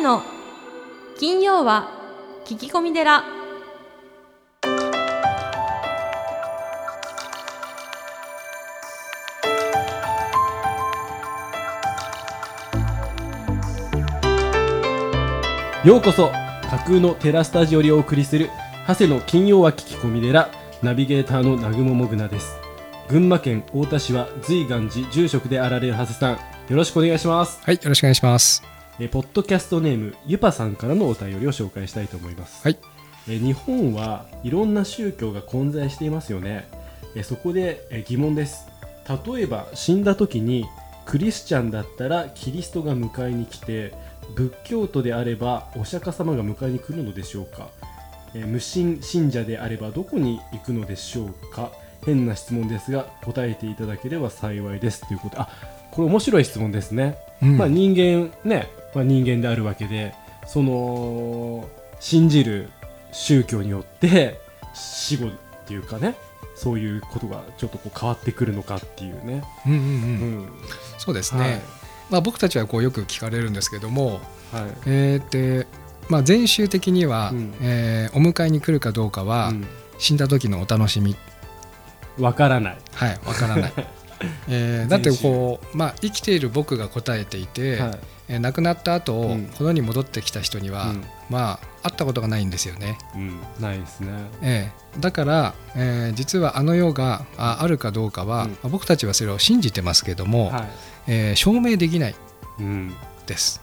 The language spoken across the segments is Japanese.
の金曜は聞き込み寺。ようこそ架空のテラスタジオにお送りする長谷の金曜は聞き込み寺ナビゲーターの南雲もぐなです。群馬県太田市は随願寺住職であられる長谷さんよろしくお願いします。はい、よろしくお願いします。えポッドキャストネームゆぱさんからのお便りを紹介したいと思います、はい、え日本はいろんな宗教が混在していますよね。えそこでえ疑問です。例えば死んだ時にクリスチャンだったらキリストが迎えに来て仏教徒であればお釈迦様が迎えに来るのでしょうか。え無神信者であればどこに行くのでしょうか。変な質問ですが答えていただければ幸いです。ということあこれ面白い質問ですね。うん。まあ、人間ね、まあ、人間であるわけでその信じる宗教によって死後っていうかねそういうことがちょっとこう変わってくるのかっていうね。うんうんう。うんんそうですね。はいまあ僕たちはこうよく聞かれるんですけども、はいえーで、まあ禅宗的には、うんえーお迎えに来るかどうかは、うん死んだ時のお楽しみ、わからない。はい、わからない。えーだってこう、まあ、生きている僕が答えていて、はいえー亡くなった後、うんこの世に戻ってきた人には、うんまあ会ったことがないんですよね。うん、ないですね。ええだから、えー実はあの世がああるかどうかは、うんまあ僕たちはそれを信じてますけども、はえー証明できないい。うん、です。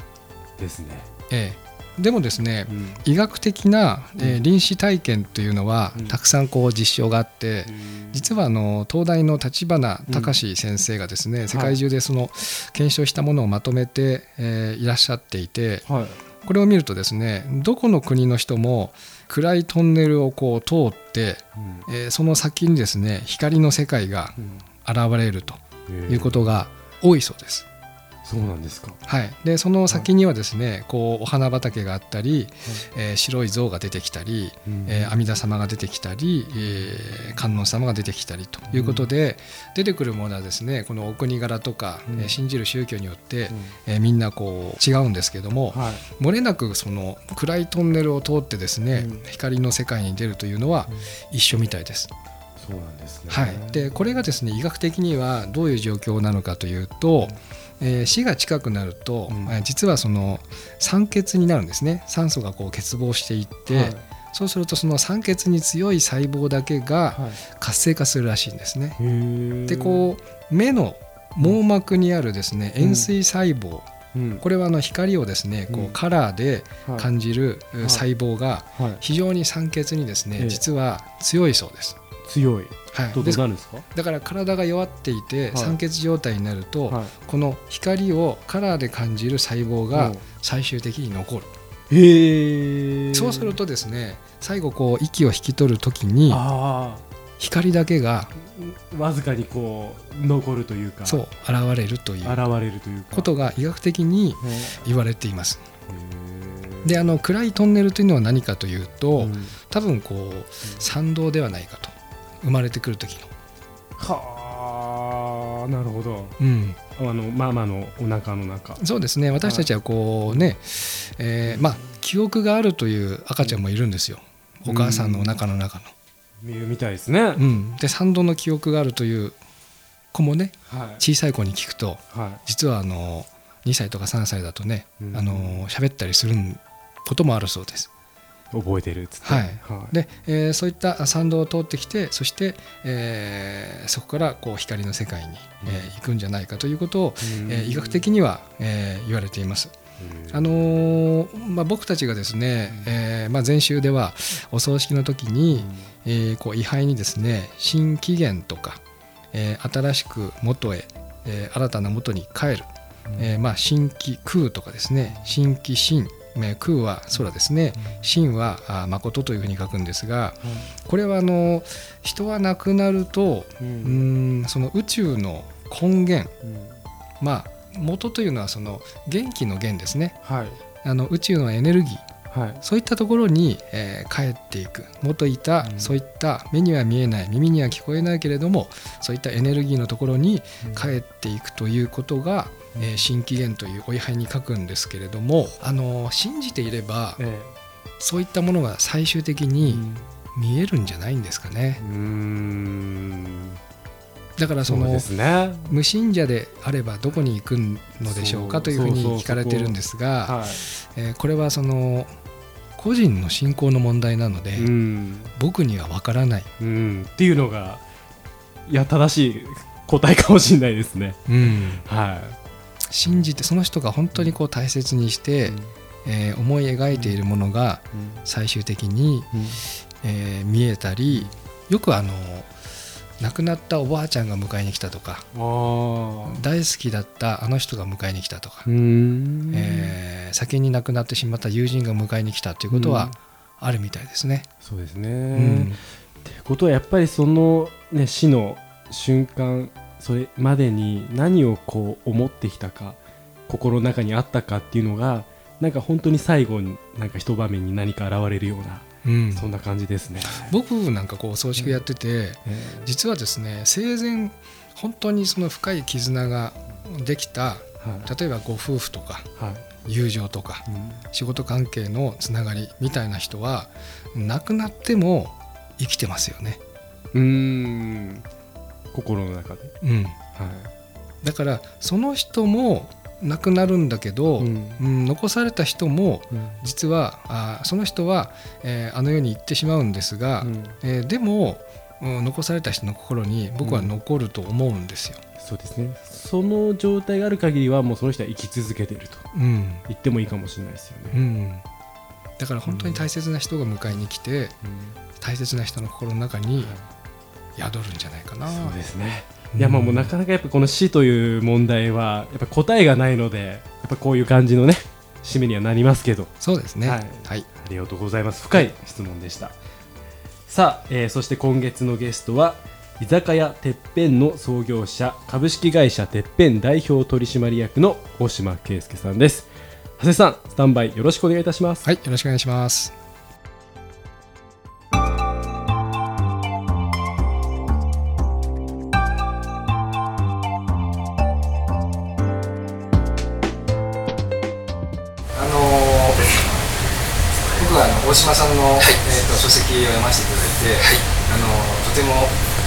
ですね。ええでもですね、うん。医学的な、えーうん臨死体験というのは、うん。たくさんこう実証があって、実はあの東大の立花隆先生がですね、世界中でその検証したものをまとめて、えーいらっしゃっていてはい。これを見るとですねどこの国の人も暗いトンネルをこう通って、うん。えーその先にですね光の世界がうん。現れるとえーいうことが多いそうです。そうなんですか。はい、でその先にはですねこうお花畑があったり、えー白い像が出てきたり、うんえー阿弥陀様が出てきたり、えー観音様が出てきたりということで、出てくるものはですねこのお国柄とか、うん。えー信じる宗教によって、うん。えーみんなこう違うんですけども、はい。漏れなくその暗いトンネルを通ってですね、うん。光の世界に出るというのは一緒みたいです。そうなんですね。はい、でこれがですね医学的にはどういう状況なのかというと、えー死が近くなると、うん。えー実はその酸欠になるんですね。酸素がこう欠乏していって、はい。そうするとその酸欠に強い細胞だけがはい。活性化するらしいんですね。へー。でこう目の網膜にあるですねうん。円錐細胞、うん。これはあの光をですねこうカラーではい。感じるい。細胞がはい。非常に酸欠にですねええ。実は強いそうです。強い。はい、ですうなるんですか？だから体が弱っていてはい。酸欠状態になると、はこの光をカラーで感じる細胞いが最終的に残る、へえそうするとですね最後こう息を引き取る時にあ光だけがあわずかにこう残るというかそう現れるという現れるというか。ことが医学的にへ言われています。ー。であの暗いトンネルというのは何かというと、うん。多分こう参道ではないかと生まれてくる時の。はあなるほど。うん、あのママのお腹の中。そうですね。私たちはこうね、えーまあ記憶があるという赤ちゃんもいるんですよ、お母さんのお腹の中の。見るみたいですね、うん、で3度の記憶があるという子もねはい。小さい子に聞くとは実はあの2歳とか3歳だとね、うん。あの喋ったりすることもあるそうです。い覚えてるっつって。はい。で、えーそういった参道を通ってきてそして、えーそこからこう光の世界に、えー行くんじゃないかということを、うん。えー医学的には、えー言われています。うん。あのーまあ、僕たちがですね、えーまあ、前週ではお葬式の時に、えーこう位牌にですね新紀元とか、えー新しく元へ、えー新たな元に帰る、えーまあ、新紀空とかですね新紀神えー空は空ですね。神はあ誠というふうに書くんですがこれはあの人は亡くなるとううんその宇宙の根源うん。まあ元というのはその元気の源ですね。はい。あの宇宙のエネルギーはい。そういったところに、えー帰っていく。元いた、うん。そういった目には見えない耳には聞こえないけれどもそういったエネルギーのところに帰っていくということが、うんえー新紀元というお位牌に書くんですけれども、あの信じていればえそういったものが最終的えに見えるんじゃないんですかね。うーん。だからそのね。無信者であればどこに行くのでしょうかというふうに聞かれてるんですが、はえーこれはその個人の信仰の問題なので、いうん。僕には分からない、うん。っていうのがいや正しい答えかもしれないですね。は信じてその人が本当にこう大切にしいて、えー思い描いているものが最終的に、えー見えたりよくあの亡くなったおばあちゃんが迎えに来たとか大好きだったあの人が迎えに来たとか、うん。えー先に亡くなってしまった友人が迎えに来たということはあるみたいですね。そうですね、うん。ってことはやっぱりその、ね、死の瞬間それまでに何をこう思ってきたか心の中にあったかっていうのがなんか本当に最後になんか一場面に何か現れるようなうん。そんな感じですね。僕なんかこうお葬式やってて、え実はですね生前本当にその深い絆ができたーはい。例えばご夫婦とかはい。友情とかうん。仕事関係のつながりみたいな人は亡くなっても生きてますよね。うーん心の中で、うん、はだからその人も亡くなるんだけど、いうん。うん残された人もうん。実はあその人は、えーあの世に行ってしまうんですが、うん。えーでも、うん残された人の心に僕は残ると思うんですよ。そうですね。その状態がある限りはもうその人は生き続けているとうん。言ってもいいかもしれないですよね。うん、だから本当に大切な人が迎えに来て、大切な人の心の中に宿るんじゃないかな。そうですね。うんいやまあもうなかなかやっぱこの死という問題はやっぱ答えがないのでやっぱこういう感じのね締めにはなりますけどそうですね。ははいい。ありがとうございます深い質問でしたさあ、えーそして今月のゲストは居酒屋てっぺんの創業者株式会社てっぺん代表取締役の大島圭介さんです長谷さんスタンバイよろしくお願いいたしますはい、よろしくお願いします。島さんの、えー、と書籍を読ませていただいて、あのーとても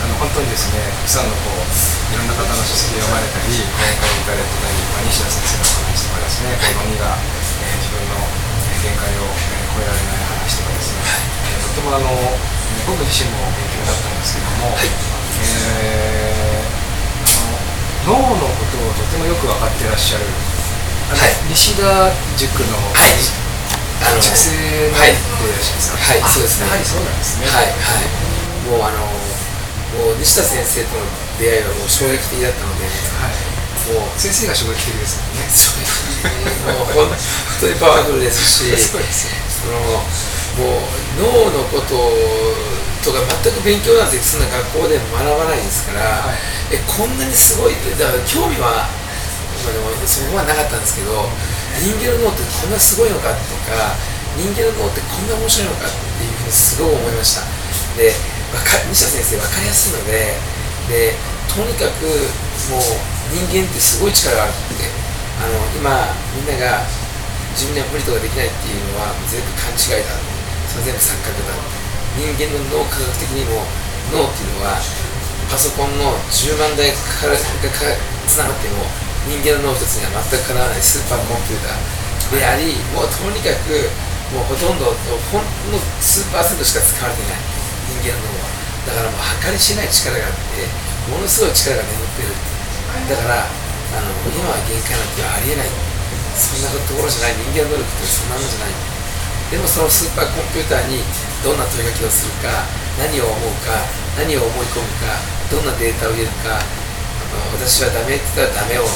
あの本当にですねたくさんのこういろんな方の書籍を読まれたり、今回行かれたり、まあ、西田先生の話とかですね、この身が、えー自分のえー限界を、えー超えられない話とかですね、えーとてもあのえー僕自身も勉強になったんですけども、えーあの脳のことをとてもよく分かっていらっしゃるあの西田塾の、あの塾生のはい。でい。らっしゃい。ますか、はい。そうですねはりそうなんですね。はい。はい。もうあのもう西田先生との出会い。はもう衝撃的だったのではい。もう先生が衝撃的ですもんね。衝撃もう本当にパワフルですしそうですよ。そのもう脳のこととか全く勉強なんてそんな学校で学ばない。ですから、はい。えこんなにすごい。ってだから興味は、まあ、でもそこはなかったんですけど人間の脳ってこんなすごいのかとか人間の脳ってこんな面白いのかっていうふうにすごい思いました。で西田先生分かりやすいのででとにかくもう人間ってすごい力があるってあの今みんなが自分には無理とかできないっていうのは全部勘違いだそれ全部錯覚だ人間の脳科学的にも脳っていうのはパソコンの10万台かからがかつながっても人間の脳一つには全くかなわないスーパーコンピューターでありもうとにかくもうほとんどほんの数パーセントしか使われてない人間の脳はだからもう計り知れない力があってものすごい力が眠ってるだからあの今は限界なんてありえないそんなところじゃない人間の能力ってそんなもんじゃないでもそのスーパーコンピューターにどんな問いかけをするか何を思うか何を思い込むかどんなデータを入れるか私はダメって言ったらダメを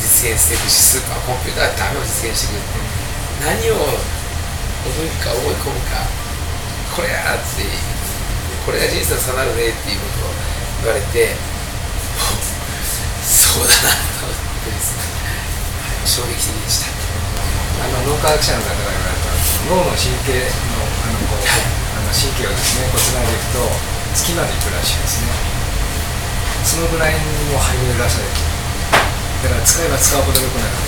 実現していくしスーパーコンピューターはダメを実現していくって何を思うか思い込むかこれやってこれが人生の差なるねっていうことを言われてそうだなと思ってですね。衝撃的でしたあの脳科学者の方が言われた脳の神経のあのこう、あの神経をですねこうつないでいくと月まで行くらしいですね。そのぐらいにも入りらされてだから使えば使うほど良くなる、ね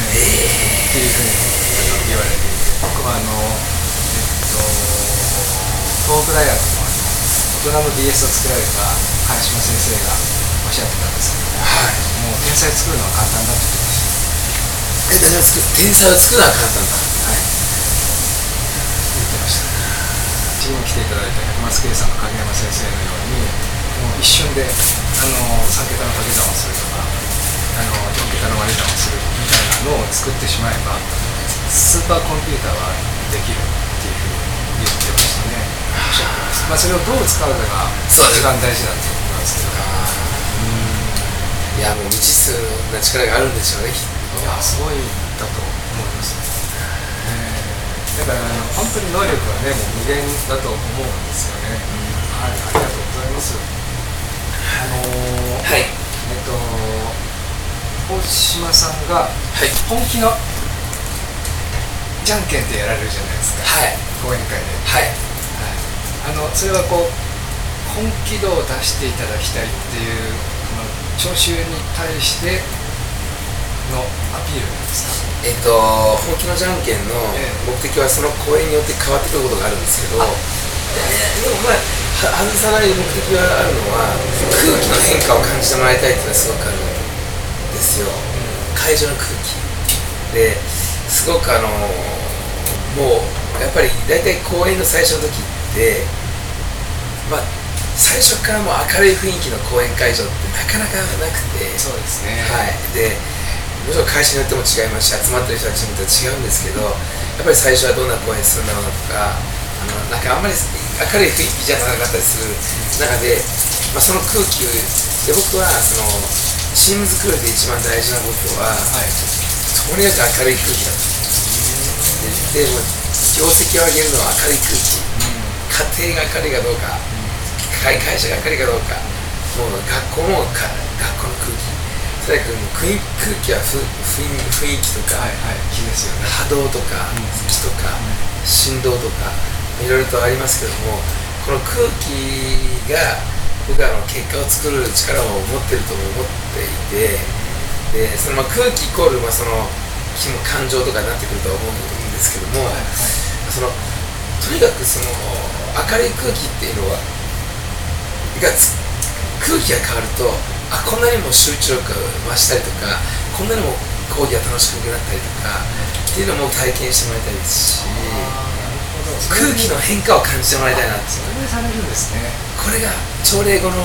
っていうふうに言われていて僕はあのえっと東北大学のあの大人の DS を作られた茅島先生がおっしゃってたんですけども、もう天才作るのは簡単だって言ってました。天才を作るのは簡単だはい言ってました。次に来ていただいた百松圭さんの影山先生のように一瞬であの3桁の掛け算をするとかあの4桁の割り算をするみたいなのを作ってしまえばスーパーコンピューターはできるっていうふうに言ってましたね。おっしゃってますまあそれをどう使うかが一番大事だってことなんですけど。いやもう未知数な力があるんでしょうねきっと。いやすごいだと思います、えーだからあの本当に能力はねもう無限だと思うんですよね、はい。ありがとうございますあのーはい。えっと大島さんがはい。本気のじゃんけんってやられるじゃないですか、はい。講演会で、はい。はい、あのそれはこう本気度を出していただきたいっていうこの聴衆に対してのアピールなんですか？えっと本気のじゃんけんのええ。目的はその公演によって変わってくることがあるんですけど、ででもまあは外さない目的があるのは空気の変化を感じてもらいたいっていうのはすごくあるんですよ、会場の空気ですごくあのもうやっぱり大体公演の最初の時ってまあ最初からもう明るい雰囲気の公演会場ってなかなかなくて。そうですね。はい、でもちろん会社によっても違いますし集まってる人たちによっては違うんですけどやっぱり最初はどんな公演するんだろうなとかあのなんかあんまり明るい雰囲気じゃなかったりする中で、まあ、その空気で僕はそのチーム作りで一番大事なことは、はい。とにかく明るい空気だとででも業績を上げるのは明るい空気。家庭が明るいかどうか会会社が明るいかどうかもう学校もか学校の空気。とにかく空空気はふ雰囲雰囲気とか、はいはい。気ですよね波動とか気とか振動とかいろいろとありますけどもこの空気が僕はあの結果を作る力を持ってると思っていてでそのまあ空気イコールまあその気も感情とかになってくるとは思うんですけども、そのとにかくその明るい空気っていうのはがつ空気が変わるとあこんなにも集中力が増したりとかこんなにも講義が楽しくなったりとかっていうのも体験してもらいたいですし空気の変化を感じてもらいたいなってそれでされるんですねこれが朝礼後の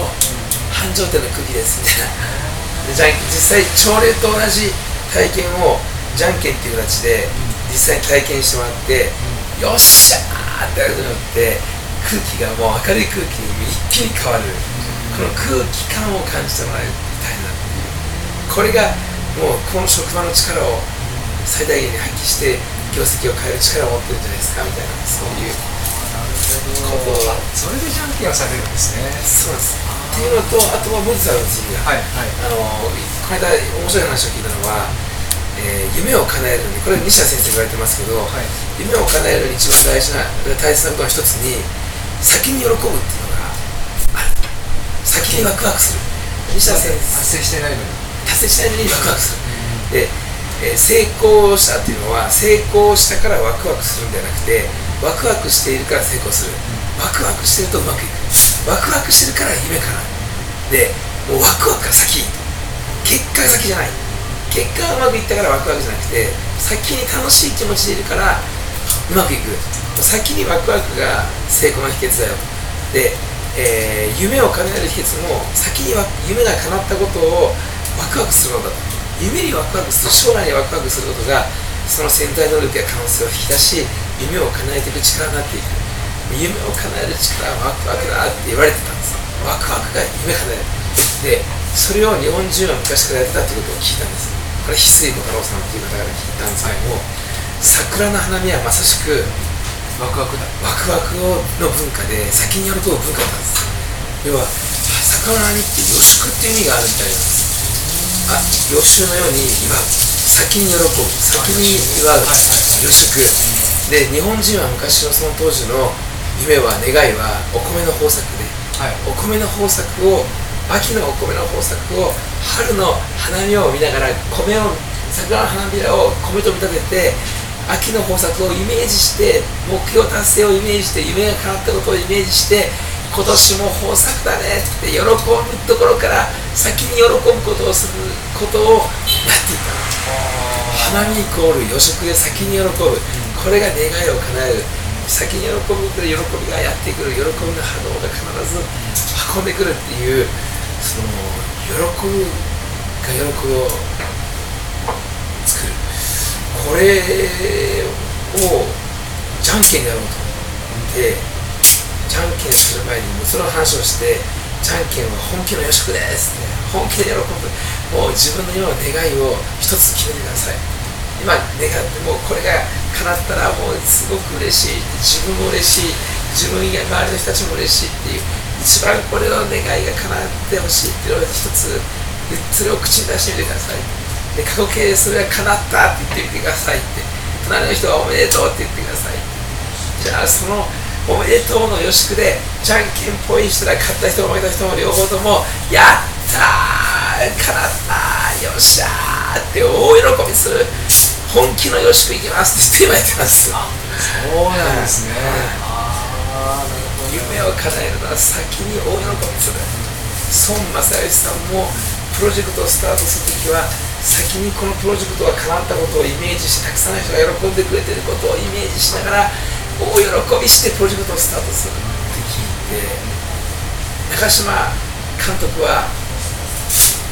繁盛店の空気ですみたいなでじゃん実際朝礼と同じ体験をじゃんけんっていう形で実際に体験してもらって、よっしゃーってやることによって空気がもう明るい空気に一気に変わる、この空気感を感じてもらいたいなっていう。これがもうこの職場の力を最大限に発揮して業績を変える力を持ってるんじゃないですかみたいなそういうことをそれでじゃんけんをされるんですねそうですっていうのとあとは文字さんの次が、はいはいあのこの間面白い話を聞いたのは、えー夢を叶えるのにこれ西田先生が言われてますけど、はい夢を叶えるのに一番大事な大切なことの一つに先に喜ぶっていうのがある先にワクワクする西田先生達成してないのに達成しないのにワクワクする、で、え成功したっていうのは成功したからワクワクするんじゃなくてワクワクしているから成功する、ワクワクしてるとうまくいく。ワクワクしてるから夢かなでもうワクワクが先。結果が先じゃない。結果がうまくいったからワクワクじゃなくて先に楽しい気持ちでいるからうまくいく。先にワクワクが成功の秘訣だよ。で、えー夢を叶える秘訣も先に夢が叶ったことをワクワクするのだと。夢にワクワクする将来にワクワクすることがその潜在能力や可能性を引き出し夢を叶えていく力になっていく。夢を叶える力はワクワクだって言われてたんですワクワクが夢叶える。でそれを日本人は昔からやってたってことを聞いたんです。これ翡翠小太郎さんっていう方から聞いたんですけども、桜の花見はまさしくワクワクだ。ワクワクの文化で先に喜ぶ文化なんです。要は桜の花見って予祝っていう意味があるみたいなんです。あ予習のように祝う先に喜ぶ先に祝う予祝。で日本人は昔のその当時の夢は願いはお米の豊作で。はい。お米の豊作を秋のお米の豊作を春の花見を見ながら米を桜の花びらを米と見立てて秋の豊作をイメージして目標達成をイメージして夢が叶ったことをイメージして今年も豊作だねって喜ぶところから先に喜ぶことをすることをやっていった。花見イコール予食で先に喜ぶ、これが願いを叶える先に喜ぶことで喜びがやってくる喜びの波動が必ず運んでくるっていうその喜ぶが喜びを作る。これをじゃんけんでやろうと思ってじゃんけんする前にもうその話をしてじゃんけんは本気の予食ですって。本気で喜ぶ。もう自分の今の願いを一つ決めてください。今願ってもうこれが叶ったらもうすごく嬉しい。自分も嬉しい。自分以外周りの人たちも嬉しいっていう一番これの願いが叶ってほしいっていうのを一つそれを口に出してみてください。で過去形でそれが叶ったって言ってみてくださいって。隣の人はおめでとうって言ってください。じゃあそのおめでとうのよしくでじゃんけんぽいしたら勝った人も負けた人も両方ともやったー叶ったーよっしゃーって大喜びする本気のよしくいきますって言って今やってますそうなんですね。夢を叶えるのは先に大喜びする。孫正義さんもプロジェクトをスタートするときは先にこのプロジェクトが叶ったことをイメージしてたくさんの人が喜んでくれてることをイメージしながら大喜びしてプロジェクトをスタートするって聞いて中島監督は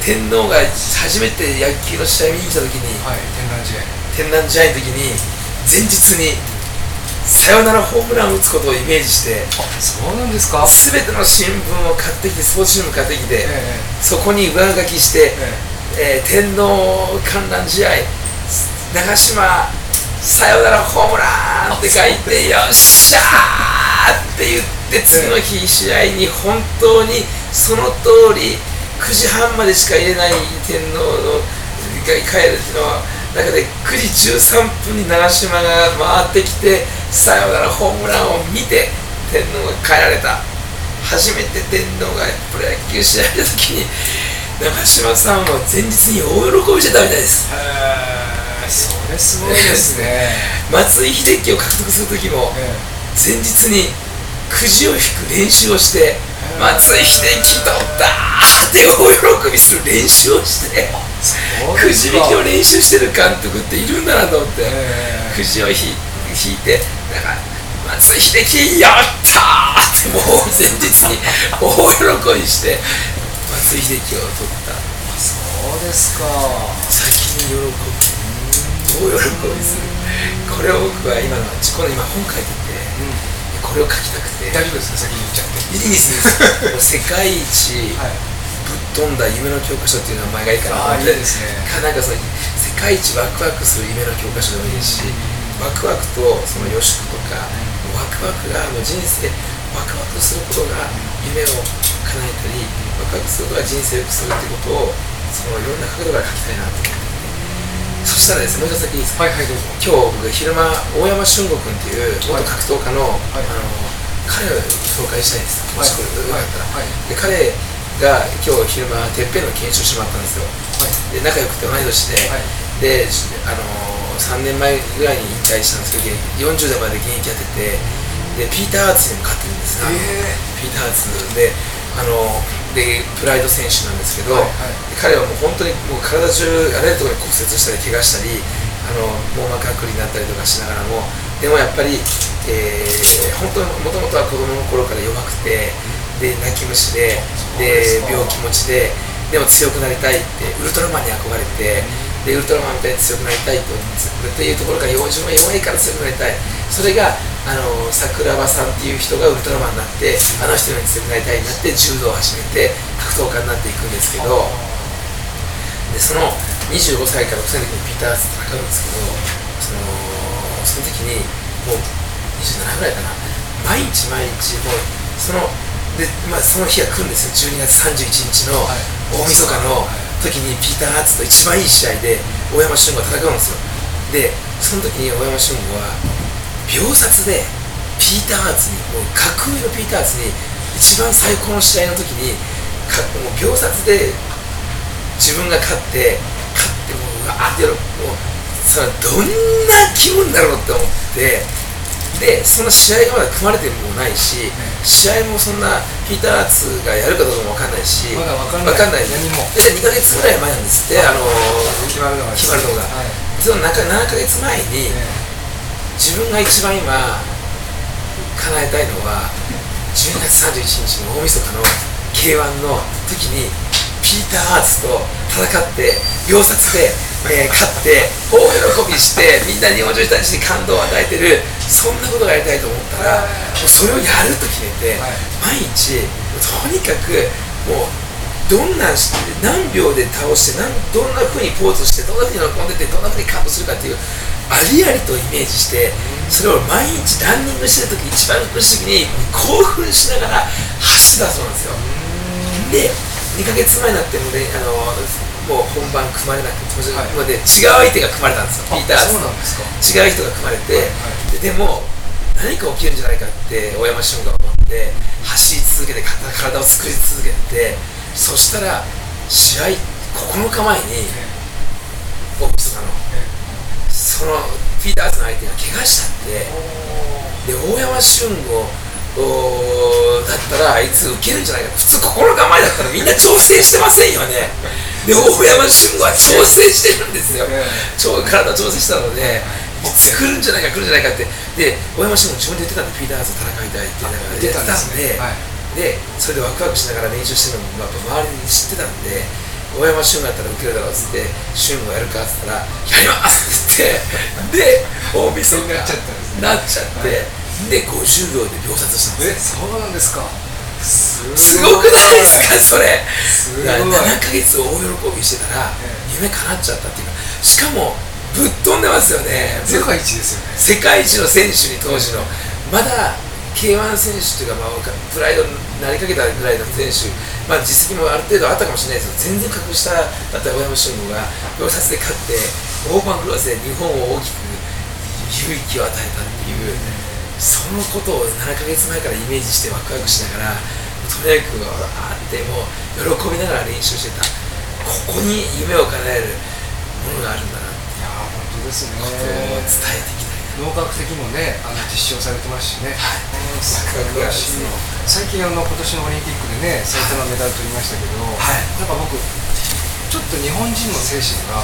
天皇が初めて野球の試合見に来た時にはい天覧試合。天覧試合の時に前日にサヨナラホームランを打つことをイメージしてあそうなんですか？全ての新聞を買ってきてスポーツ新聞買ってきて、えそこに上書きして、ええ。えー天皇観覧試合長嶋サヨナラホームランって書いてよっしゃーって言って次の日試合に本当にその通り9時半までしか入れない天皇のが帰るっていうのは中で9時13分に長嶋が回ってきてサヨナラホームランを見て天皇が帰られた。初めて天皇がプロ野球試合の時に長嶋さんは前日に大喜びしてたみたいですそれすごいですね。松井秀喜を獲得する時もえ前日にくじを引く練習をして松井秀喜取ったーって大喜びする練習をしてくじ引きを練習してる監督っているんだなと思ってええ。くじを引引いてだから松井秀喜やったーってもう前日に 大喜びして松井秀喜を取った。そうですか。先に喜ぶ大喜びす。るこれを僕は今のこの今本書いててこれを書きたくて。大丈夫ですか？先に言っちゃって。いいですね世界一はい。ぶっ飛んだ夢の教科書っていう名前がいいかなとああいい思ってですね。かなんかその世界一ワクワクする夢の教科書でもいいですしワクワクとその予祝とかワクワクがもう人生ワクワクすることが夢を叶えたりワクワクすることが人生を良くするってことをそのいろんな角度から書きたいなと思ってそしたらですねもう一つだけいいですかはいはいどうぞ今日僕昼間大山俊吾君っていう元格闘家の,、はい。あの彼を紹介したいんですもしこれよかったら、はい。で彼が今日昼間てっぺんの研修してもらったんですよ。で仲良くて同い年で、はい。であの3年前ぐらいに引退したんですけど40代まで現役やっててでピーター・アーツにも勝ってるんですね、えピーター・アーツ。であのでプライド選手なんですけど、はいはい。で彼はもう本当にもう体中あらゆるところに骨折したり怪我したりあの網膜剥離になったりとかしながらもでもやっぱり、えー本当にもともとは子供の頃から弱くてで泣き虫でで病気持ちででも強くなりたいってウルトラマンに憧れてでウルトラマンみたいに強くなりたいとっていうところから自分は弱いから強くなりたい。それがあの桜庭さんっていう人がウルトラマンになってあの人より強くなりたいになって柔道を始めて格闘家になっていくんですけどでその25歳から6歳の時にピーター・アーツと戦うんですけどそのその時にもう27ぐらいかな。毎日毎日もうそので、まあ、その日が来るんですよ。12月31日のはい。大晦日の時にピーター・アーツと一番いい試合で大山俊吾が戦うんですよ。でその時に大山俊吾は秒殺でピーター・アーツにもう格上のピーター・アーツに一番最高の試合の時にかもう秒殺で自分が勝って勝ってもううわーってやろもうそれどんな気分だろうって思ってでその試合がまだ組まれてもないし、試合もそんなピーター・アーツがやるかどうかも分かんないしまだ分かんないわかんない何も大体2ヶ月ぐらい前なんですってあの決まるのが決まるのがはいその中7ヶ月前に自分が一番今叶えたいのは12月31日の大晦日の K1 の時にピーター・アーツと戦って秒殺で、えー勝って大喜びしてみんな日本中に対して感動を与えてるそんなことがやりたいと思ったらもうそれをやると決めて、はい。毎日とにかくもうどんな何秒で倒して何どんな風にポーズしてどんな風に喜んでてどんな風に感動するかっていうありありとイメージしてそれを毎日ランニングしてる時一番苦しい時に興奮しながら走ってたそうなんですよ。で2ヶ月前になってもねあのもう本番組まれなくて、はい。もうね違う相手が組まれたんですよ。ピーター・アーツとそうなんですか。違う人が組まれて、ででも何か起きるんじゃないかって大山俊が思って走り続けて体体を作り続けててそしたら試合9日前に大晦日のそのピーターズの相手が怪我しちゃってで大山俊吾だったらあいつ受けるんじゃないか普通9日前だったらみんな調整してませんよね。で大山俊吾は調整してるんですよ、体調整したので、いつ来るんじゃないか来るんじゃないかって。で大山俊吾自分で言ってたんでピーターズと戦いたいって言ってたんではい。でそれでワクワクしながら練習してるのも周りに知ってたんで大山俊吾だったら受けるだろうっつって俊吾やるかっつったらやりますって言ってで大晦日なっちゃったんですねなっちゃって、で50秒で秒殺したんですそうなんですか。すすごくないですかそれ。すごい。だから7ヶ月大喜びしてたらえ夢叶っちゃったっていうかしかもぶっ飛んでますよね。世界一ですよね。世界一の選手に当時の。まだ K1 選手というか、まあ、プライドになりかけたぐらいの選手、まあ、実績もある程度あったかもしれないですけど全然格下だった大山俊吾が秒殺で勝って大盤クロスで日本を大きく勇気を与えたっていうそのことを7ヶ月前からイメージしてワクワクしながらとにかくあっても喜びながら練習してた。ここに夢を叶えるものがあるんだなっていや本当ですねことを伝えてきた。脳科学的にもねあの実証されてますしね、はい。しい最近あの今年のオリンピックでね最多のメダル取りましたけど、はい。なんか僕ちょっと日本人の精神が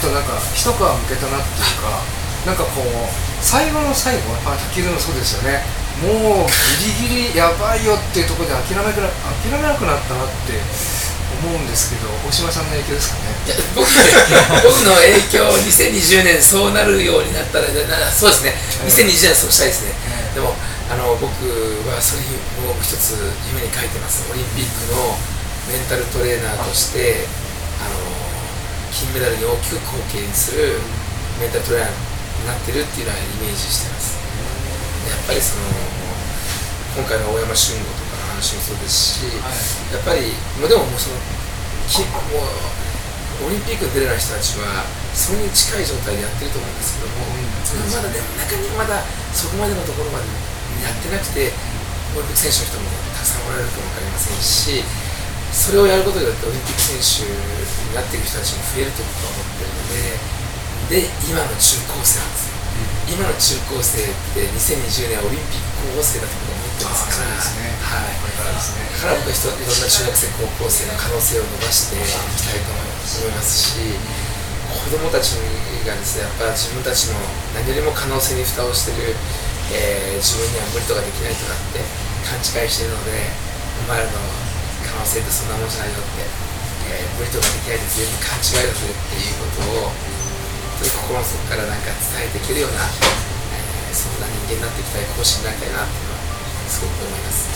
ちょっとなんか一皮むけたなっていうかなんかこう最後の最後やっぱ卓球でもそうですよね。もうギリギリやばいよっていうところで諦めくな諦めなくなったなって思うんですけど大島さんの影響ですかね？いや僕僕の影響2020年そうなるようになったらなそうですね。2020年そうしたいですね、でもあの僕はそれを一つ夢に書いてます。オリンピックのメンタルトレーナーとしてあの金メダルに大きく貢献するメンタルトレーナーになってるっていうのはイメージしてます。やっぱりその今回の大山俊吾話もそうですし、やっぱりもうでももうそのきもうオリンピックに出れない人たちはそれに近い状態でやってると思うんですけども、そのまだでも中にはまだそこまでのところまでやってなくてオリンピック選手の人もたくさんおられるかも分かりませんしそれをやることによってオリンピック選手になっていく人たちも増えると僕は思ってるのでで今の中高生なんですよ。今の中高生って2020年はオリンピック高校生だと思ってますからそうですね。はい。これからですねだから僕は人いろんな中学生高校生の可能性を伸ばしていきたいと思いますし子供たちがですねやっぱ自分たちの何よりも可能性に蓋をしてる、えー自分には無理とかできないとかって勘違いしてるのでお前らの可能性ってそんなもんじゃないよって、えー無理とかできないって全部勘違いだぜっていうことを本当に心の底からなんか伝えていけるような、えーそんな人間になっていきたい講師になりたいなってすごく思います。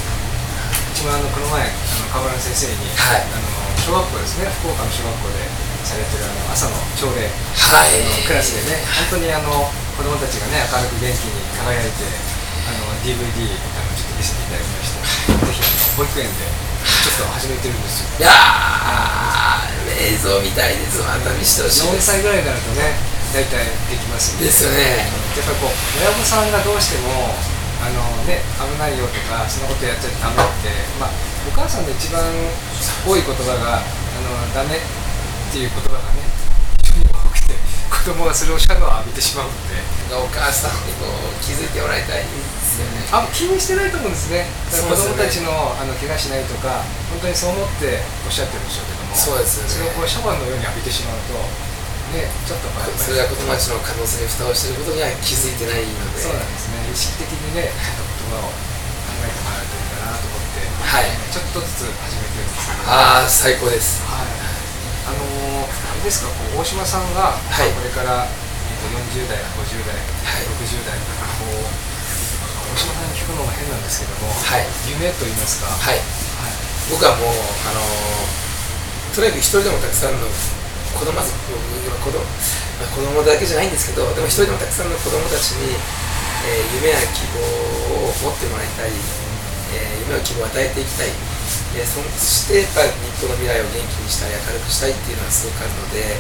一番あのこの前あの河原先生に、はい。あの小学校ですね。福岡の小学校でされてるあの朝の朝礼。はい。あのクラスでね本当にあの子供たちがね明るく元気に輝いてあの DVD あのちょっと見せていただきましてぜひあの保育園でちょっと始めてるんですよ。いやー映像みたいです。また見せてほしい4です。歳ぐらいになるとね大体できますんですよね。やっぱりこう親御さんがどうしてもあのね危ないよとかそんなことやっちゃダメってまあお母さんの一番多い言葉があのダメっていう言葉がね非常に多くて子供がそれをシャワー浴びてしまうので。お母さんにこう気づいてもらいたいですよね。あ気にしてないと思うんですね。だから子供たちのあの怪我しないとか本当にそう思っておっしゃってるんでしょうけども。そうですよね。それをこうシャワーのように浴びてしまうとねちょっとやっぱりそれが子供たちの可能性に蓋をしていることには気づいてないので。そうなんですね。意識的にね言葉を考えてもらうといいかなと思って。はい。ちょっとずつ始めてるんですけど。ああ最高です。はい。あのーあれですかこう大島さんが、はい。これから、えー、と40代50代、はい。60代こう大島さんに聞くのが変なんですけども、はい。夢と言いますか。はい。はい。僕はもうあのーとにかく一人でもたくさんの子供子供まあ子供だけじゃないんですけどでも一人でもたくさんの子供たちに、えー夢や希望を持ってもらいたい、えー夢や希望を与えていきたい、えーそそしてやっぱり日本の未来を元気にしたい明るくしたいっていうのはすごくあるので、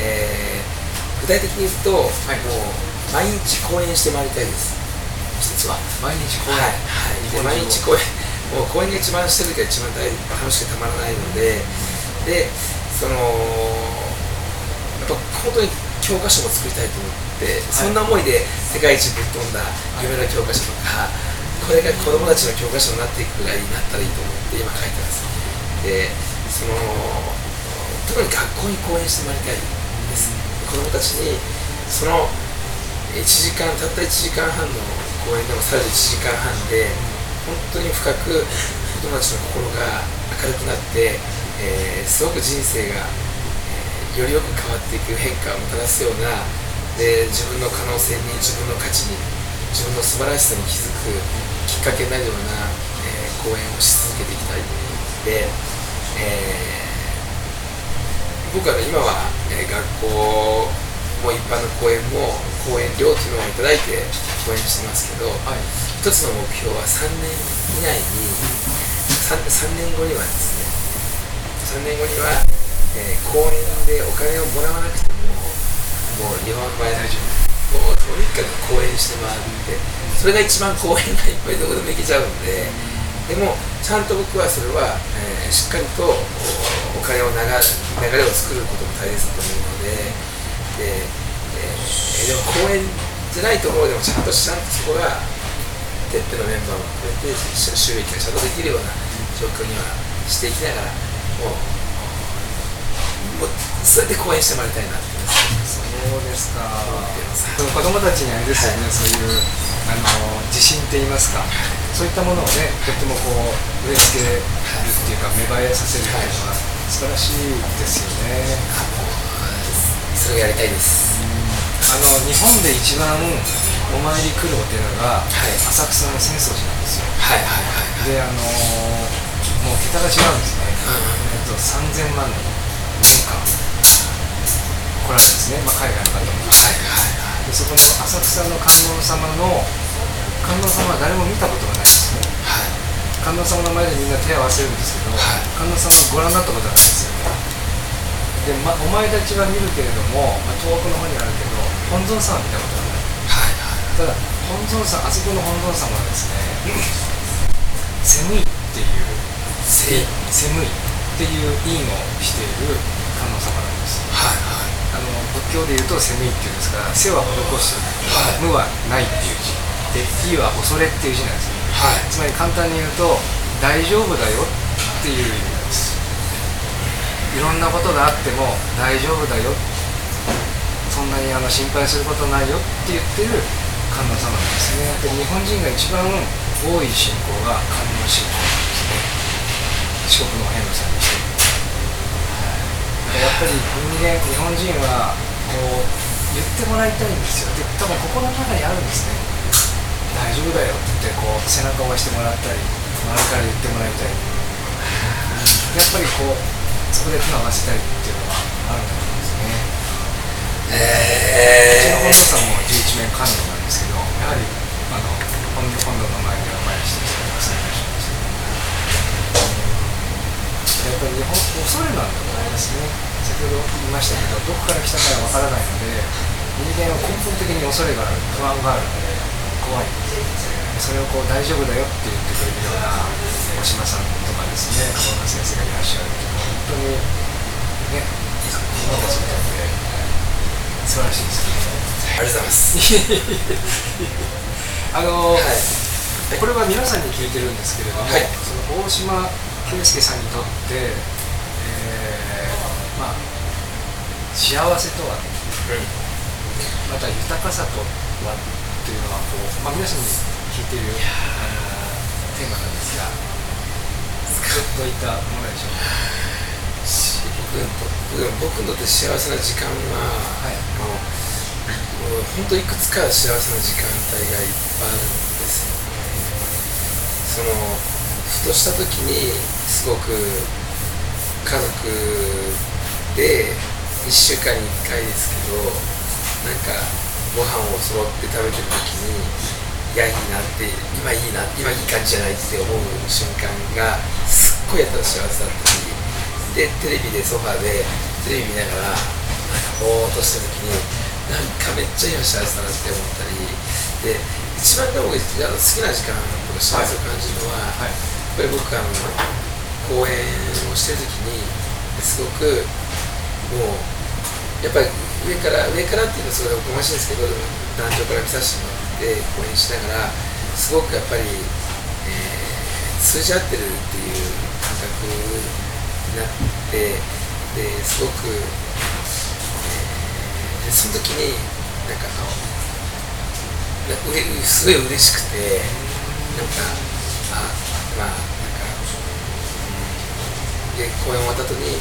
えー具体的に言うと、もう毎日講演してまいりたいです。一つは。毎日公演、はい、で毎日公演。もう公演が一番してる時は一番大楽しくてたまらないのででその本当に教科書も作りたいと思って、そんな思いで世界一ぶっ飛んだ夢の教科書とか、これが子供たちの教科書になっていくぐらいになったらいいと思って今書いてます。でその特に学校に講演してもらいたいです。子供たちにその1時間たった1時間半の公演でもさらに1時間半で本当に深く子供たちの心が明るくなって、えーすごく人生が、えーよりよく変わっていく変化をもたらすようなで自分の可能性に自分の価値に自分の素晴らしさに気づくきっかけになるような、えー講演をし続けていきたい。で、えー僕はね今は、えー学校も一般の講演も講演料というのをいただいて講演してますけど、はい。一つの目標は3年以内に 3, 3年後にはですね3年後には、えー講演でお金をもらわなくてももう日本版大丈夫もうとにかく講演して回ってそれが一番講演がいっぱいどこでも行けちゃうんででもちゃんと僕はそれは、えーしっかりとお金を流流れを作ることも大切だと思うのでで,、えでも講演じゃないところでもちゃんとちゃんとそこがてっぺのメンバーも含めて収益がちゃんとできるような状況にはしていきながらもうもうそうやって講演してもらいたいなって。そうですか。思ってますその子供たちにあれですよね、そういうあの自信って言いますか、そういったものをねとってもこう植え付けるっていうか芽生えさせるっていうのは素晴らしいですよね、それをやりたいです。あの日本で一番お参り来るお寺がはい。浅草の浅草寺なんですよ。はいはいはいであのもう桁が違うんですね、えっと、3000万人年間来られるんですね、まあ、海外の方も。でそこの浅草の観音様の観音様は誰も見たことがないんですね。観音様の前でみんな手を合わせるんですけど、はい。観音様ご覧になったことはないんですよで、ま、お前たちは見るけれども、まあ、遠くの方にあるけど本尊さんは見たことがない。ただ本尊さんあそこの本尊様はですねセムイっていうせいセムイっていう意をしている様なんです。はいはい。あの仏教でいうとセムイっていうんですから背は施す、はい無はないっていう字。で意は恐れっていう字なんですよ。はい。つまり簡単に言うと大丈夫だよっていう意味なんです。いろんなことがあっても大丈夫だよ。そんなにあの心配することないよって言ってる観音様なんですね。で日本人が一番多い信仰が観音信仰なんですね。四国のお遍路さんにしてやっぱり人間日本人はこう言ってもらいたいんですよ。で多分心の中にあるんですね。大丈夫だよって言ってこう背中を押してもらったり周りから言ってもらいたい。やっぱりこうそこで手を合わせたいっていうのはあると思うんですね。うちの本え堂さんも11面観音なんですけどやはりあの本本堂の前でお参りしてきてくださいやっぱり日本恐れなんだと思いますね。先ほど言いましたけどどこから来たかはわからないので人間は根本的に恐れがある不安があるので怖い。それをこう大丈夫だよって言ってくれるような大島さんとかですね川村先生がいらっしゃるっていうのは本当にね子供たちにとって素晴らしいですね。ありがとうございます。あの、はい。これは皆さんに聞いてるんですけれども、はい。その大島圭介さんにとって、えーまあ、幸せとは、また豊かさとはっていうのはこう、まあ、皆さんに聞いているあのテーマなんですがどういったものでしょう。かし僕にとって幸せな時間は、はい。もうもう本当いくつか幸せな時間帯がいっぱいあるんですよね。そのふとした時にすごく家族で1週間に1回ですけどなんかご飯を揃って食べてる時にいやいいなって今いいな今いい感じじゃないって思う瞬間がすっごいやったら幸せだったりでテレビでソファーでテレビ見ながらなんかぼーっとしてる時になんかめっちゃ今幸せだなって思ったりで一番僕好きな時間とか幸せを感じるのは、はい。やっぱり僕あの講演をしてる時にすごくもうやっぱり上から上からっていうのはすごいおこましいんですけどでも壇上から見させてもらって講演しながらすごくやっぱり、えー通じ合ってるっていう感覚になってですごく、えーその時になんかあのなうれすごい嬉しくてなんかあまあなんかで公演終わった後に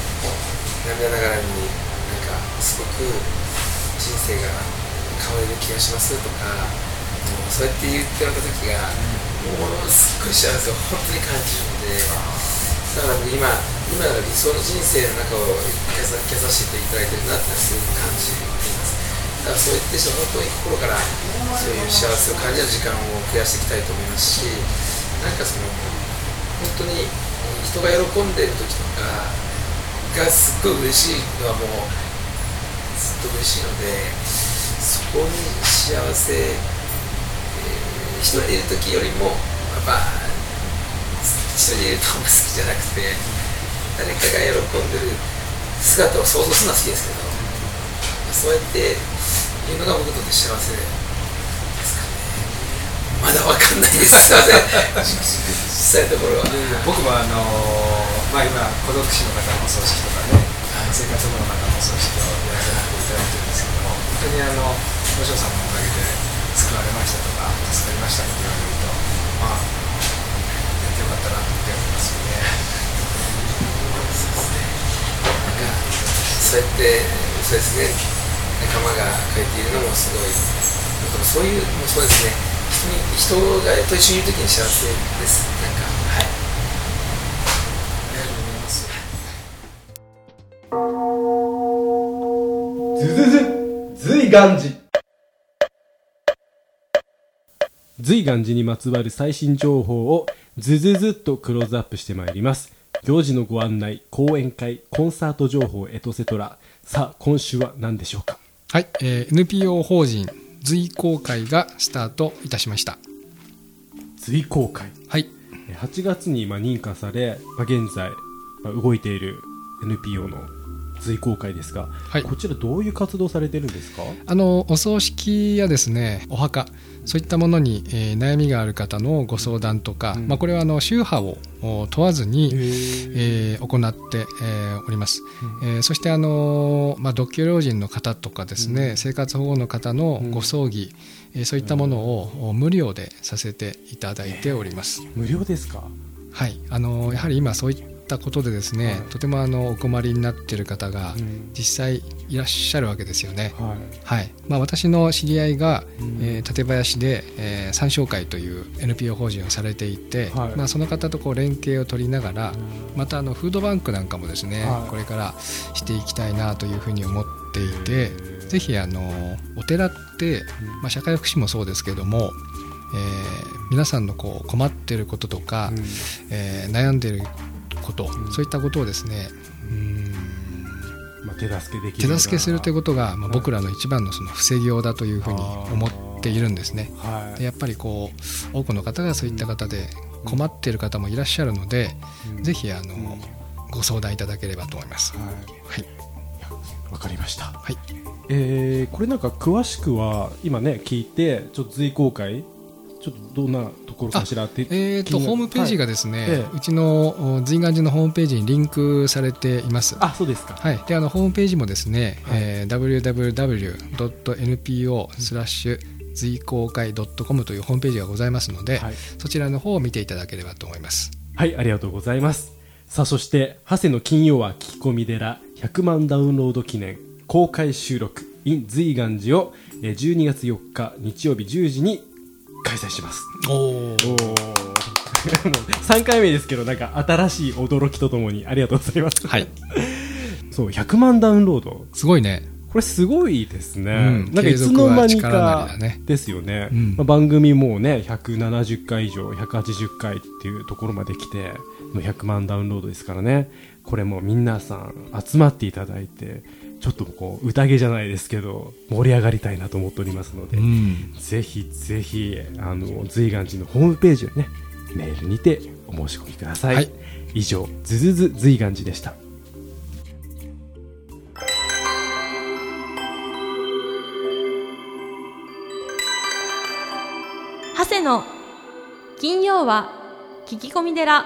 涙ながらになんかすごく人生が変われる気がしますとかもうそうやって言ってもらった時がもうすっごい幸せを本当に感じるのでだから今今の理想の人生の中を生かさ生かさせていただいてるなってすごく感じています。だからそう言って本当に心からそういう幸せを感じる時間を増やしていきたいと思いますしなんかその本当に人が喜んでる時とかがすっごい嬉しいのはもうずっと嬉しいのでそこに幸せ、えー一人でいる時よりもやっぱ一人でいるとあんま好きじゃなくて誰かが喜んでる姿を想像するのは好きですけどそうやっていうのが僕にとって幸せですかね。まだわかんないです。すいません。実際のところは僕もあのまあ今孤独死の方のお葬式とかね生活保護の方のお葬式をやらせていただいてるんですけども本当にあのお嬢さんのおかげで救われましたとか助かりましたって言われるとまあやってよかったなって思いますよね。そうやってそうですね仲間が書いているのもすごいでもそういうもうそうですね人に人がと一緒にいる時に幸せです願寺。随願寺にまつわる最新情報をズズズっとクローズアップしてまいります。行事のご案内講演会コンサート情報エトセトラさあ今週は何でしょうか？はい、えー NPO 法人随公会がスタートいたしました。随公会？はい。え8月にまあ認可され、まあ、現在まあ動いている NPO の随公会ですが、はい。こちらどういう活動されてるんですか？あのお葬式やですねお墓そういったものに、えー悩みがある方のご相談とか、うん。まあ、これはあの宗派をお問わずに、ええー行って、えーおります、えーそしてあの、まあ、独居老人の方とかですね、生活保護の方のご葬儀、えーそういったものをお無料でさせていただいております、無料ですか？はい、あのやはり今そういったことでですね、はい。とてもあのお困りになっている方がうん。実際いらっしゃるわけですよね。はい。はい。まあ、私の知り合いが、うん。えー館林で、えー、三商会という NPO 法人をされていて、はい。まあ、その方とこう連携を取りながら、またあのフードバンクなんかもですね、はい。これからしていきたいなというふうに思っていてぜひあのお寺って、まあ、社会福祉もそうですけども、えー皆さんのこう困っていることとか、うん。えー悩んでいること、そういったことをですねうーん。まあ、手助けできる手助けするというこことが、まあ、僕らの一番のその防ぎようだというふうに思っているんですね。とはい。でやっぱりこう多くの方がそういった方で困っている方もいらっしゃるので、うん。ぜひあの、ご相談いただければと思います。はい。はい、わかりました、はい。えーこれなんか詳しくは今ね聞いてちょっと随公開ちょっとどんなところかしらってえー、とホームページがはいですね、ええ。うちのお随願寺のホームページにリンクされています。あそうですか。はい、であのホームページもですね、はい。えー www.npo スラッシュ随公会 .com というホームページがございますので、はい。そちらの方を見ていただければと思います。はい、ありがとうございます。さあ、そして、長谷の金曜は聞き込み寺100万ダウンロード記念公開収録 in 随願寺をえー12月4日日曜日10時に開催します。おおおーもう3回目ですけど、なんか新しい驚きとともにありがとうございます。はい、そう、100万ダウンロード。すごいね。これすごいですね。うんなんかいつの間にかですよね。うんまあ、番組もね、170回以上、180回っていうところまで来て、もう100万ダウンロードですからね。これもう皆さん集まっていただいて、ちょっとこう、宴じゃないですけど、盛り上がりたいなと思っておりますので、うん、ぜひぜひ、あの、随願寺のホームページをね、メールにてお申し込みください。はい以上、ズズズ随願寺でした。長谷の金曜は聞き込み寺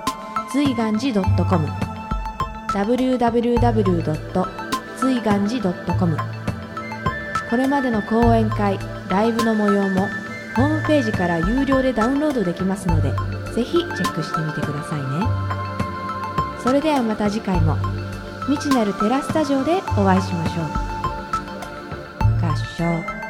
随願寺 .com www. 随願寺 .com これまでの講演会ライブの模様もホームページから有料でダウンロードできますのでぜひチェックしてみてくださいね。それではまた次回も未知なるテラスタジオでお会いしましょう。合唱。